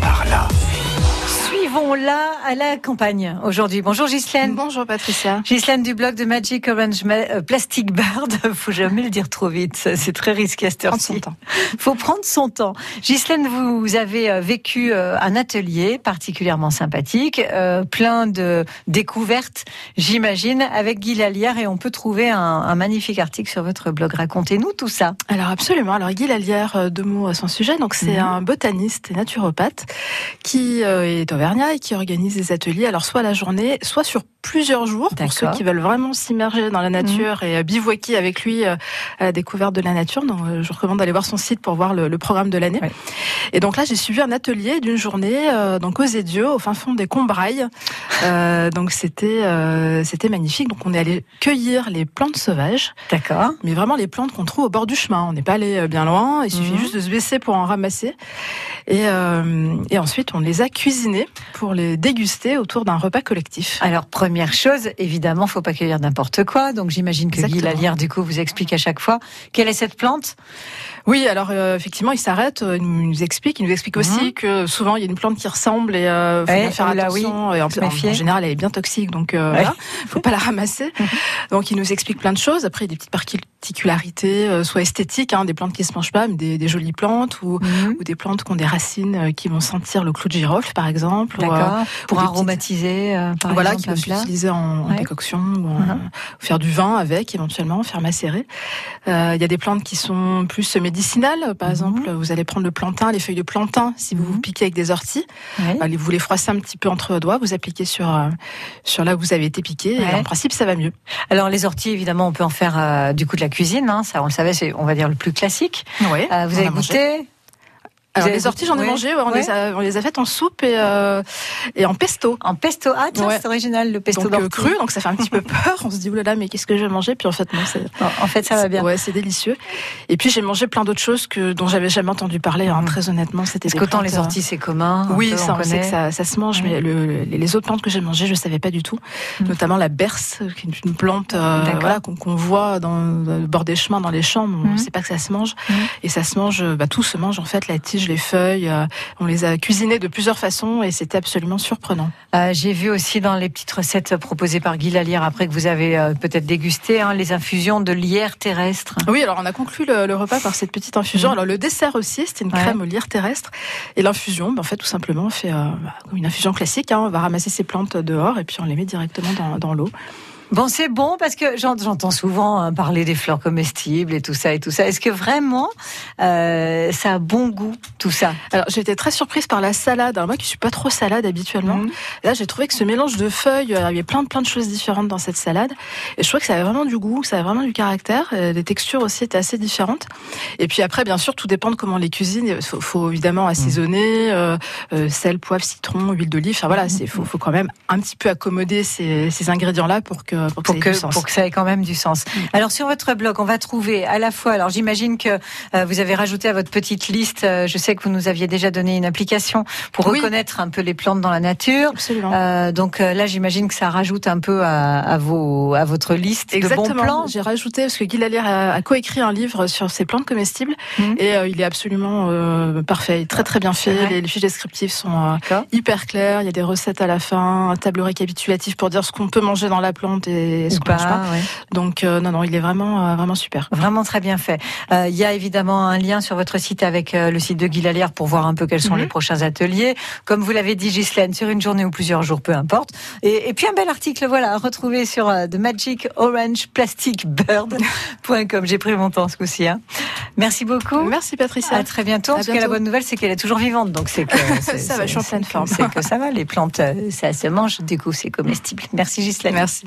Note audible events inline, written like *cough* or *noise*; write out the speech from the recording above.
Par là. Suivons-la à la campagne aujourd'hui. Bonjour Ghislaine. Bonjour Patricia. Ghislaine du blog de Magic Orange euh, Plastic Bird. *laughs* Faut jamais le dire trop vite. C'est très risqué à cette heure-ci. Faut prendre son temps. Ghislaine, vous avez euh, vécu euh, un atelier particulièrement sympathique, plein de découvertes, j'imagine, avec Guy Lallière et on peut trouver un, magnifique article sur votre blog. Racontez-nous tout ça. Alors absolument. Alors Guy Lallière, deux mots à son sujet. Donc c'est mhm. un botaniste et naturopathe qui est et qui organise des ateliers, alors soit la journée, soit sur plusieurs jours pour ceux qui veulent vraiment s'immerger dans la nature et euh, bivouaquer avec lui euh, à la découverte de la nature. Donc, euh, je recommande d'aller voir son site pour voir le, programme de l'année. Et donc là, j'ai suivi un atelier d'une journée donc aux Édieux, au fin fond des Combrailles. donc c'était c'était magnifique. Donc on est allé cueillir les plantes sauvages. D'accord. Mais vraiment les plantes qu'on trouve au bord du chemin. On n'est pas allé bien loin. Il suffit mhm. juste de se baisser pour en ramasser. Et, et ensuite, on les a cuisinées pour les déguster autour d'un repas collectif. Alors première chose, évidemment, faut pas cueillir n'importe quoi. Donc j'imagine que Guy Lalière, du coup, vous explique à chaque fois quelle est cette plante. Oui, alors euh, effectivement, il s'arrête, euh, il nous explique, il nous explique aussi mhm. que souvent il y a une plante qui ressemble et euh, faut bien faire attention. et en, en, général, elle est bien toxique, donc euh, voilà, faut pas la ramasser. *laughs* donc il nous explique plein de choses. Après, il y a des petites particularités, soit esthétiques, hein, des plantes qui se mangent pas, mais des, des jolies plantes ou, mhm. ou, des plantes qui ont des racines qui vont sentir le clou de girofle, par exemple. D'accord. Pour aromatiser, par voilà, exemple, qui peut s'utiliser en, décoction ou mhm. faire du vin avec, éventuellement, faire macérer. Il y a des plantes qui sont plus médicinales par mhm. exemple, vous allez prendre le plantain, les feuilles de plantain, si vous vous piquez avec des orties, vous les froissez un petit peu entre vos doigts, vous appliquez sur, euh, sur là où vous avez été piqué, et en principe, ça va mieux. Alors, les orties, évidemment, on peut en faire euh, du coup de la cuisine, hein, ça on le savait, c'est, on va dire, le plus classique. Euh, vous avez goûté alors, les orties, j'en ai mangé. on, les a, on, les a, faites en soupe et, euh, et en pesto. En pesto Ah, tiens, c'est original, le pesto donc, euh, cru, donc ça fait un petit peu *laughs* peur. On se dit, oulala, mais qu'est-ce que je vais manger Puis en fait, non, c'est. En fait, ça va bien. Ouais, c'est délicieux. Et puis, j'ai mangé plein d'autres choses que, dont j'avais jamais entendu parler, hein, mm. très honnêtement. C'était Est-ce qu'autant les orties, c'est commun? Oui, ça, on, sait que ça, ça se mange, mais le, les autres plantes que j'ai mangées, je savais pas du tout. Mm. Notamment la berce, qui est une plante euh, voilà, qu'on voit dans, le bord des chemins, dans les champs, mais on ne mm. sait pas que ça se mange. Et ça se mange, bah, tout se mange en fait, la tige, les feuilles on les a cuisinés de plusieurs façons et c'était absolument surprenant. Euh, j'ai vu aussi dans les petites recettes proposées par Guy Lallière, après que vous avez euh, peut-être dégusté, hein, les infusions de lierre terrestre. Oui, alors on a conclu le, repas par cette petite infusion. Mmh. Alors le dessert aussi, c'était une crème ouais. lierre terrestre. Et l'infusion, ben, en fait, tout simplement, on fait euh, une infusion classique. Hein. on va ramasser ces plantes dehors et puis on les met directement dans l'eau. Bon, c'est bon parce que j'entends souvent hein, parler des fleurs comestibles et tout ça et tout ça. Est-ce que vraiment euh, ça a bon goût tout ça? Alors j'ai été très surprise par la salade. Alors moi qui suis pas trop salade habituellement, mhm. là j'ai trouvé que ce mélange de feuilles, euh, il y avait plein de plein de choses différentes dans cette salade. Et je trouvais que ça avait vraiment du goût, ça avait vraiment du caractère. Les textures aussi étaient assez différentes. Et puis après, bien sûr, tout dépend de comment les cuisines. Il faut, évidemment assaisonner, euh, euh, sel, poivre, citron, huile d'olive. Enfin voilà, c'est faut, faut quand même un petit peu accommoder ces, ces ingrédients là pour que pour que, ça, pour que ça ait quand même du sens. Mm. Alors sur votre blog, on va trouver à la fois, alors j'imagine que euh, vous avez rajouté à votre petite liste, euh, je sais que vous nous aviez déjà donné une application pour reconnaître un peu les plantes dans la nature. Absolument. Euh, donc là, j'imagine que ça rajoute un peu à, à, vos, à votre liste Exactement. de bons plans. J'ai rajouté parce que Guy Lallière a, a coécrit un livre sur ces plantes comestibles mm. et il est absolument parfait, très très bien fait. Les, fiches descriptives sont hyper claires. Il y a des recettes à la fin, un tableau récapitulatif pour dire ce qu'on peut manger dans la plante et ce qu'on mange pas. Donc euh, non, non, il est vraiment, euh, vraiment super. Vraiment très bien fait. Euh, il y a évidemment un lien sur votre site avec le site de Guy Lallière pour voir un peu quels sont mhm. les prochains ateliers. Comme vous l'avez dit, Ghislaine, sur une journée ou plusieurs jours, peu importe. Et, et puis un bel article, voilà, à retrouver sur The Magic Orange Plastic Bird.com. *laughs* J'ai pris mon temps ce coup-ci. Hein. Merci beaucoup. Merci Patricia. À très bientôt. En tout cas, la bonne nouvelle, c'est qu'elle est toujours vivante. Donc c'est que *laughs* ça va, je suis en pleine forme. C'est que ça va. Les plantes, ça se mange. Du coup, c'est comestible. Merci Ghislaine. Merci.